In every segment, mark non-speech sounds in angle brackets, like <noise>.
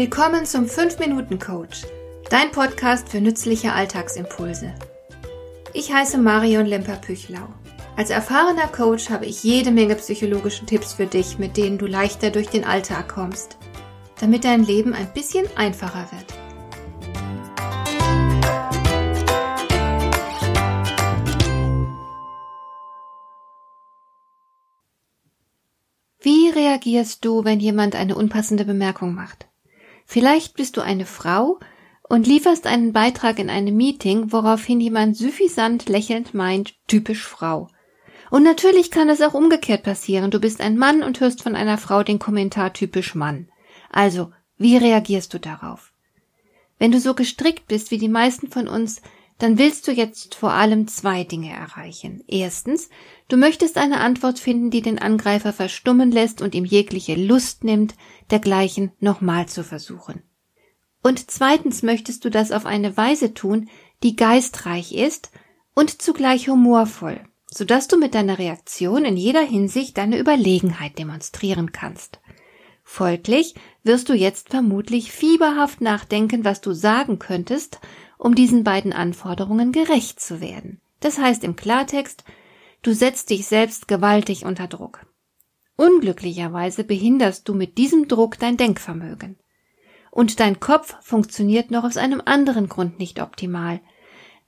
Willkommen zum 5-Minuten-Coach, dein Podcast für nützliche Alltagsimpulse. Ich heiße Marion Lemper-Püchlau. Als erfahrener Coach habe ich jede Menge psychologische Tipps für dich, mit denen du leichter durch den Alltag kommst, damit dein Leben ein bisschen einfacher wird. Wie reagierst du, wenn jemand eine unpassende Bemerkung macht? Vielleicht bist du eine Frau und lieferst einen Beitrag in einem Meeting, woraufhin jemand suffisant lächelnd meint, typisch Frau. Und natürlich kann es auch umgekehrt passieren. Du bist ein Mann und hörst von einer Frau den Kommentar typisch Mann. Also, wie reagierst du darauf? Wenn du so gestrickt bist wie die meisten von uns, dann willst du jetzt vor allem zwei Dinge erreichen. Erstens, du möchtest eine Antwort finden, die den Angreifer verstummen lässt und ihm jegliche Lust nimmt, dergleichen nochmal zu versuchen. Und zweitens möchtest du das auf eine Weise tun, die geistreich ist und zugleich humorvoll, so dass du mit deiner Reaktion in jeder Hinsicht deine Überlegenheit demonstrieren kannst. Folglich wirst du jetzt vermutlich fieberhaft nachdenken, was du sagen könntest, um diesen beiden Anforderungen gerecht zu werden. Das heißt im Klartext, du setzt dich selbst gewaltig unter Druck. Unglücklicherweise behinderst du mit diesem Druck dein Denkvermögen. Und dein Kopf funktioniert noch aus einem anderen Grund nicht optimal.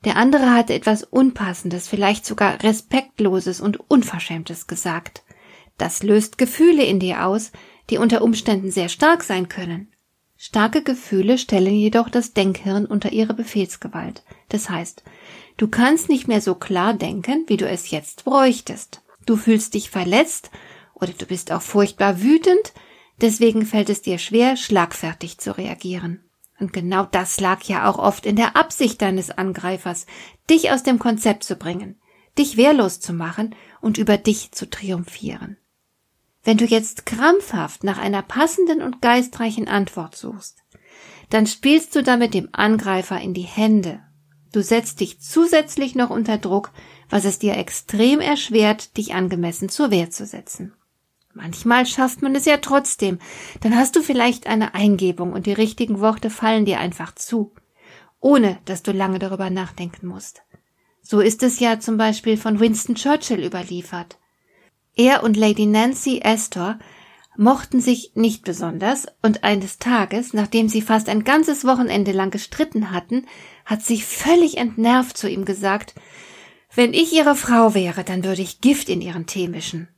Der andere hatte etwas Unpassendes, vielleicht sogar Respektloses und Unverschämtes gesagt. Das löst Gefühle in dir aus, die unter Umständen sehr stark sein können. Starke Gefühle stellen jedoch das Denkhirn unter ihre Befehlsgewalt. Das heißt, du kannst nicht mehr so klar denken, wie du es jetzt bräuchtest. Du fühlst dich verletzt oder du bist auch furchtbar wütend, deswegen fällt es dir schwer, schlagfertig zu reagieren. Und genau das lag ja auch oft in der Absicht deines Angreifers, dich aus dem Konzept zu bringen, dich wehrlos zu machen und über dich zu triumphieren. Wenn du jetzt krampfhaft nach einer passenden und geistreichen Antwort suchst, dann spielst du damit dem Angreifer in die Hände. Du setzt dich zusätzlich noch unter Druck, was es dir extrem erschwert, dich angemessen zur Wehr zu setzen. Manchmal schafft man es ja trotzdem. Dann hast du vielleicht eine Eingebung und die richtigen Worte fallen dir einfach zu, ohne dass du lange darüber nachdenken musst. So ist es ja zum Beispiel von Winston Churchill überliefert. Er und Lady Nancy Astor mochten sich nicht besonders, und eines Tages, nachdem sie fast ein ganzes Wochenende lang gestritten hatten, hat sie völlig entnervt zu ihm gesagt Wenn ich ihre Frau wäre, dann würde ich Gift in ihren Tee mischen.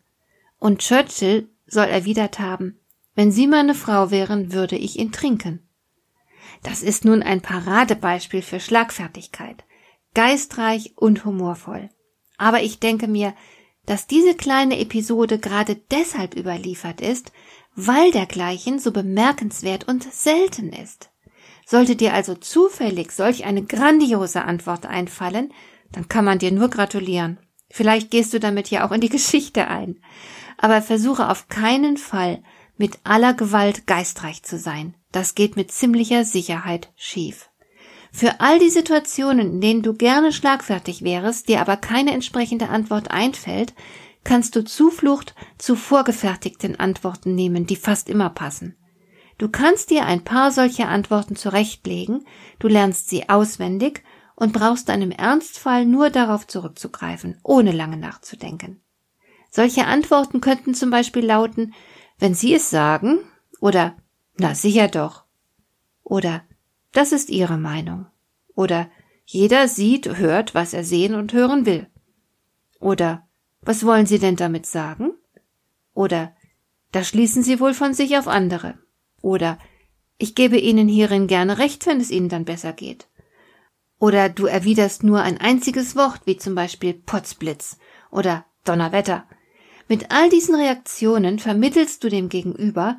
Und Churchill soll erwidert haben Wenn Sie meine Frau wären, würde ich ihn trinken. Das ist nun ein Paradebeispiel für Schlagfertigkeit, geistreich und humorvoll. Aber ich denke mir, dass diese kleine Episode gerade deshalb überliefert ist, weil dergleichen so bemerkenswert und selten ist. Sollte dir also zufällig solch eine grandiose Antwort einfallen, dann kann man dir nur gratulieren. Vielleicht gehst du damit ja auch in die <laughs> Geschichte ein. Aber versuche auf keinen Fall mit aller Gewalt geistreich zu sein. Das geht mit ziemlicher Sicherheit schief. Für all die Situationen, in denen du gerne schlagfertig wärst, dir aber keine entsprechende Antwort einfällt, kannst du Zuflucht zu vorgefertigten Antworten nehmen, die fast immer passen. Du kannst dir ein paar solcher Antworten zurechtlegen, du lernst sie auswendig und brauchst dann im Ernstfall nur darauf zurückzugreifen, ohne lange nachzudenken. Solche Antworten könnten zum Beispiel lauten, wenn Sie es sagen, oder na sicher doch, oder das ist Ihre Meinung. Oder jeder sieht, hört, was er sehen und hören will. Oder was wollen Sie denn damit sagen? Oder da schließen Sie wohl von sich auf andere. Oder ich gebe Ihnen hierin gerne recht, wenn es Ihnen dann besser geht. Oder du erwiderst nur ein einziges Wort, wie zum Beispiel Potzblitz oder Donnerwetter. Mit all diesen Reaktionen vermittelst du dem Gegenüber,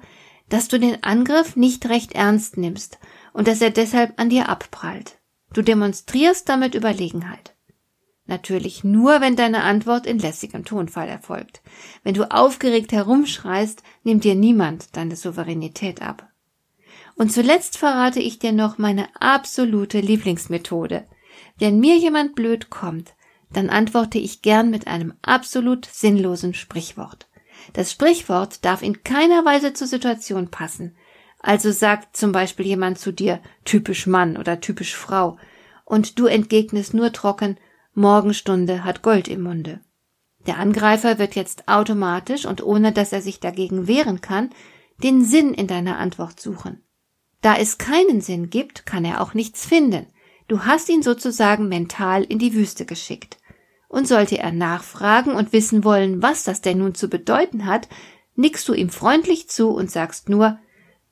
dass du den Angriff nicht recht ernst nimmst und dass er deshalb an dir abprallt. Du demonstrierst damit Überlegenheit. Natürlich nur, wenn deine Antwort in lässigem Tonfall erfolgt. Wenn du aufgeregt herumschreist, nimmt dir niemand deine Souveränität ab. Und zuletzt verrate ich dir noch meine absolute Lieblingsmethode. Wenn mir jemand blöd kommt, dann antworte ich gern mit einem absolut sinnlosen Sprichwort. Das Sprichwort darf in keiner Weise zur Situation passen, Also sagt zum Beispiel jemand zu dir typisch Mann oder typisch Frau und du entgegnest nur trocken Morgenstunde hat Gold im Munde. Der Angreifer wird jetzt automatisch und ohne dass er sich dagegen wehren kann, den Sinn in deiner Antwort suchen. Da es keinen Sinn gibt, kann er auch nichts finden. Du hast ihn sozusagen mental in die Wüste geschickt. Und sollte er nachfragen und wissen wollen, was das denn nun zu bedeuten hat, nickst du ihm freundlich zu und sagst nur,